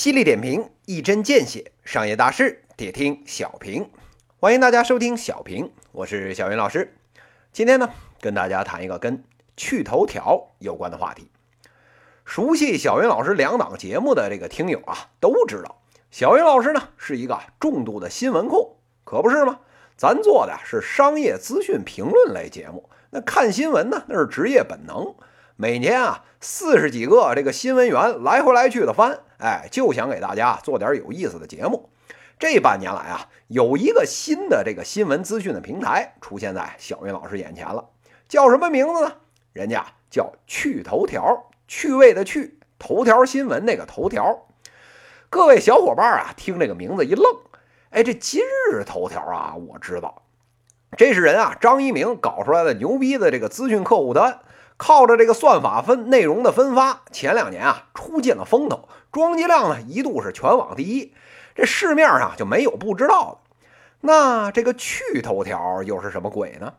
犀利点评，一针见血，商业大事得听小平。欢迎大家收听小平，我是小云老师。今天呢，跟大家谈一个跟去头条有关的话题。熟悉小云老师两档节目的这个听友啊，都知道小云老师呢是一个重度的新闻控，可不是吗？咱做的是商业资讯评论类节目，那看新闻呢，那是职业本能。每年啊，四十几个这个新闻员来回来去的翻，哎，就想给大家做点有意思的节目。这半年来啊，有一个新的这个新闻资讯的平台出现在小云老师眼前了，叫什么名字呢？人家叫趣头条，趣味的趣，头条新闻那个头条。各位小伙伴啊，听这个名字一愣，哎，这今日头条啊，我知道，这是人啊张一鸣搞出来的牛逼的这个资讯客户端。靠着这个算法分内容的分发，前两年啊出尽了风头，装机量呢一度是全网第一，这市面上就没有不知道的。那这个趣头条又是什么鬼呢？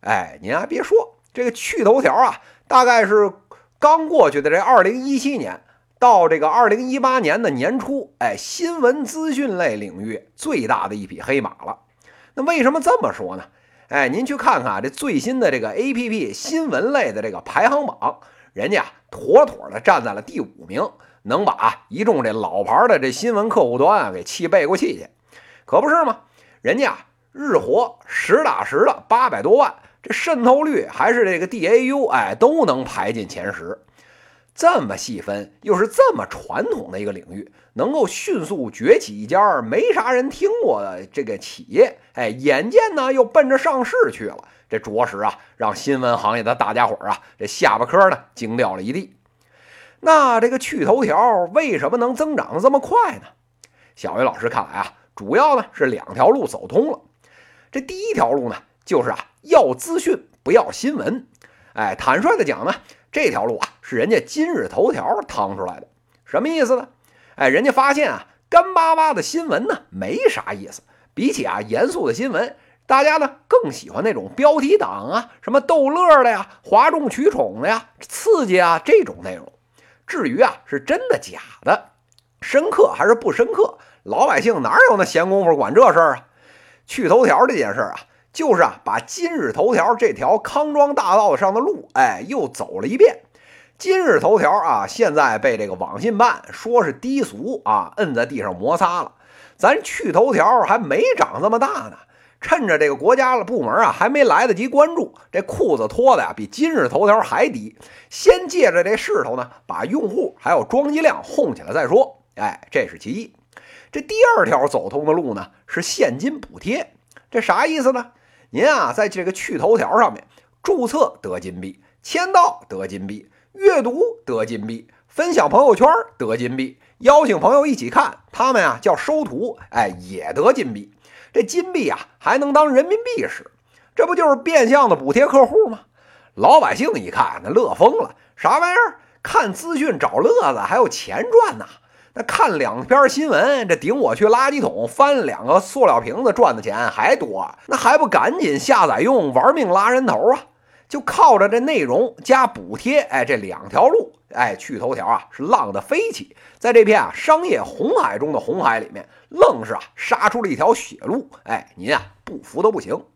哎，您还别说，这个趣头条啊，大概是刚过去的这二零一七年到这个二零一八年的年初，哎，新闻资讯类领域最大的一匹黑马了。那为什么这么说呢？哎，您去看看这最新的这个 A P P 新闻类的这个排行榜，人家妥妥的站在了第五名，能把一众这老牌的这新闻客户端啊给气背过气去，可不是吗？人家日活实打实的八百多万，这渗透率还是这个 D A U，哎，都能排进前十。这么细分，又是这么传统的一个领域，能够迅速崛起一家没啥人听过的这个企业，哎，眼见呢又奔着上市去了，这着实啊让新闻行业的大家伙啊这下巴颏呢惊掉了一地。那这个趣头条为什么能增长这么快呢？小云老师看来啊，主要呢是两条路走通了。这第一条路呢，就是啊要资讯不要新闻。哎，坦率的讲呢。这条路啊，是人家今日头条趟出来的，什么意思呢？哎，人家发现啊，干巴巴的新闻呢没啥意思，比起啊严肃的新闻，大家呢更喜欢那种标题党啊，什么逗乐的呀、哗众取宠的呀、刺激啊这种内容。至于啊是真的假的，深刻还是不深刻，老百姓哪有那闲工夫管这事儿啊？去头条这件事儿啊。就是啊，把今日头条这条康庄大道上的路，哎，又走了一遍。今日头条啊，现在被这个网信办说是低俗啊，摁在地上摩擦了。咱去头条还没长这么大呢，趁着这个国家的部门啊还没来得及关注，这裤子脱的呀比今日头条还低。先借着这势头呢，把用户还有装机量哄起来再说。哎，这是其一。这第二条走通的路呢，是现金补贴。这啥意思呢？您啊，在这个趣头条上面注册得金币，签到得金币，阅读得金币，分享朋友圈得金币，邀请朋友一起看，他们啊叫收徒，哎，也得金币。这金币啊，还能当人民币使，这不就是变相的补贴客户吗？老百姓一看，那乐疯了，啥玩意儿？看资讯找乐子，还有钱赚呐！那看两篇新闻，这顶我去垃圾桶翻两个塑料瓶子赚的钱还多，那还不赶紧下载用，玩命拉人头啊！就靠着这内容加补贴，哎，这两条路，哎，去头条啊是浪得飞起，在这片啊商业红海中的红海里面，愣是啊杀出了一条血路，哎，您啊不服都不行。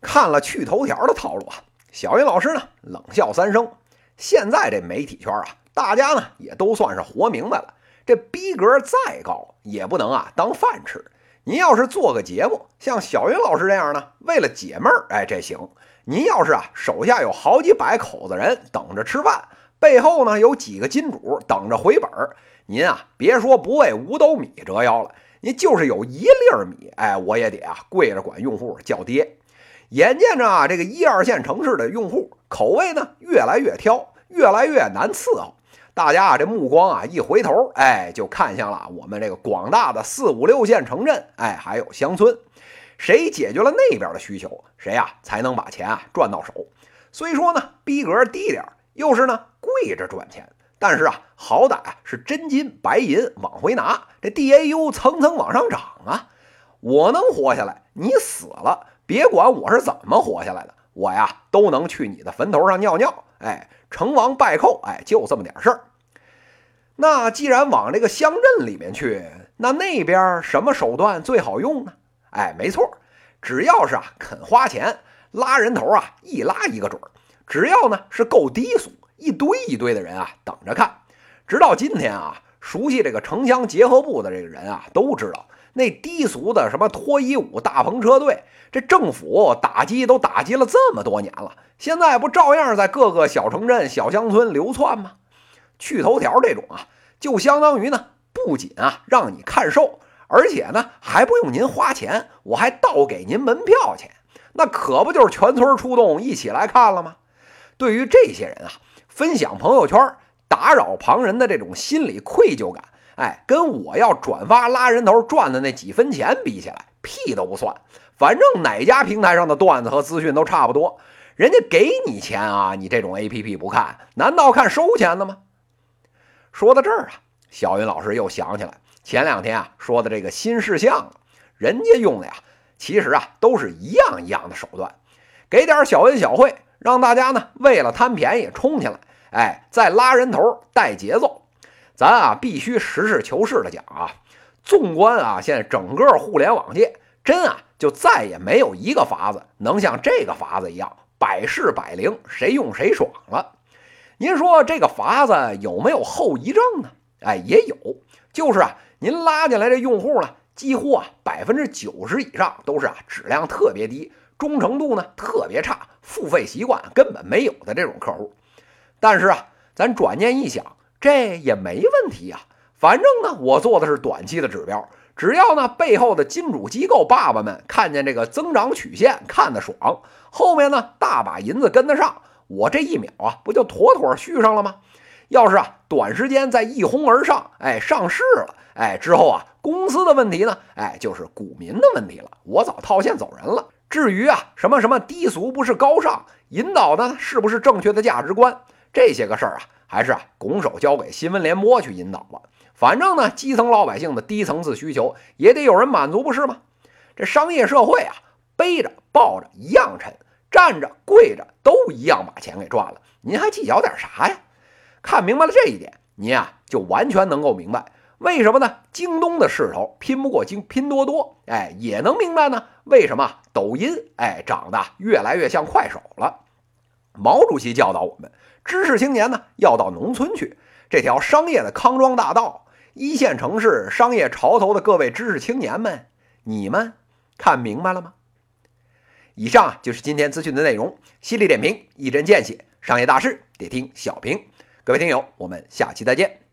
看了去头条的套路啊，小云老师呢冷笑三声。现在这媒体圈啊，大家呢也都算是活明白了。这逼格再高也不能啊当饭吃。您要是做个节目，像小云老师这样呢，为了解闷儿，哎，这行。您要是啊手下有好几百口子人等着吃饭，背后呢有几个金主等着回本儿，您啊别说不为五斗米折腰了，您就是有一粒米，哎，我也得啊跪着管用户叫爹。眼见着啊这个一二线城市的用户口味呢越来越挑，越来越难伺候。大家啊，这目光啊一回头，哎，就看向了我们这个广大的四五六线城镇，哎，还有乡村。谁解决了那边的需求，谁呀才能把钱啊赚到手。虽说呢逼格低点又是呢跪着赚钱，但是啊，好歹是真金白银往回拿，这 DAU 层层往上涨啊。我能活下来，你死了，别管我是怎么活下来的，我呀都能去你的坟头上尿尿。哎。成王败寇，哎，就这么点事儿。那既然往这个乡镇里面去，那那边什么手段最好用呢？哎，没错，只要是啊肯花钱拉人头啊，一拉一个准儿。只要呢是够低俗，一堆一堆的人啊等着看。直到今天啊，熟悉这个城乡结合部的这个人啊都知道，那低俗的什么脱衣舞大篷车队，这政府打击都打击了这么多年了，现在不照样在各个小城镇、小乡村流窜吗？去头条这种啊，就相当于呢，不仅啊让你看瘦，而且呢还不用您花钱，我还倒给您门票钱，那可不就是全村出动一起来看了吗？对于这些人啊，分享朋友圈打扰旁人的这种心理愧疚感，哎，跟我要转发拉人头赚的那几分钱比起来，屁都不算。反正哪家平台上的段子和资讯都差不多，人家给你钱啊，你这种 APP 不看，难道看收钱的吗？说到这儿啊，小云老师又想起来前两天啊说的这个新事项了，人家用的呀，其实啊都是一样一样的手段，给点小恩小惠。让大家呢为了贪便宜冲进来，哎，再拉人头带节奏。咱啊必须实事求是的讲啊，纵观啊现在整个互联网界，真啊就再也没有一个法子能像这个法子一样百试百灵，谁用谁爽了。您说这个法子有没有后遗症呢？哎，也有，就是啊，您拉进来这用户呢，几乎啊百分之九十以上都是啊质量特别低。忠诚度呢特别差，付费习惯根本没有的这种客户。但是啊，咱转念一想，这也没问题呀。反正呢，我做的是短期的指标，只要呢背后的金主机构爸爸们看见这个增长曲线看得爽，后面呢大把银子跟得上，我这一秒啊不就妥妥续上了吗？要是啊短时间再一哄而上，哎上市了，哎之后啊公司的问题呢，哎就是股民的问题了，我早套现走人了。至于啊，什么什么低俗不是高尚，引导的是不是正确的价值观？这些个事儿啊，还是啊拱手交给新闻联播去引导吧。反正呢，基层老百姓的低层次需求也得有人满足，不是吗？这商业社会啊，背着抱着一样沉，站着跪着都一样把钱给赚了，您还计较点啥呀？看明白了这一点，您啊就完全能够明白。为什么呢？京东的势头拼不过京拼多多，哎，也能明白呢。为什么抖音哎长得越来越像快手了？毛主席教导我们，知识青年呢要到农村去，这条商业的康庄大道，一线城市商业潮头的各位知识青年们，你们看明白了吗？以上就是今天资讯的内容，犀利点评，一针见血，商业大事得听小平。各位听友，我们下期再见。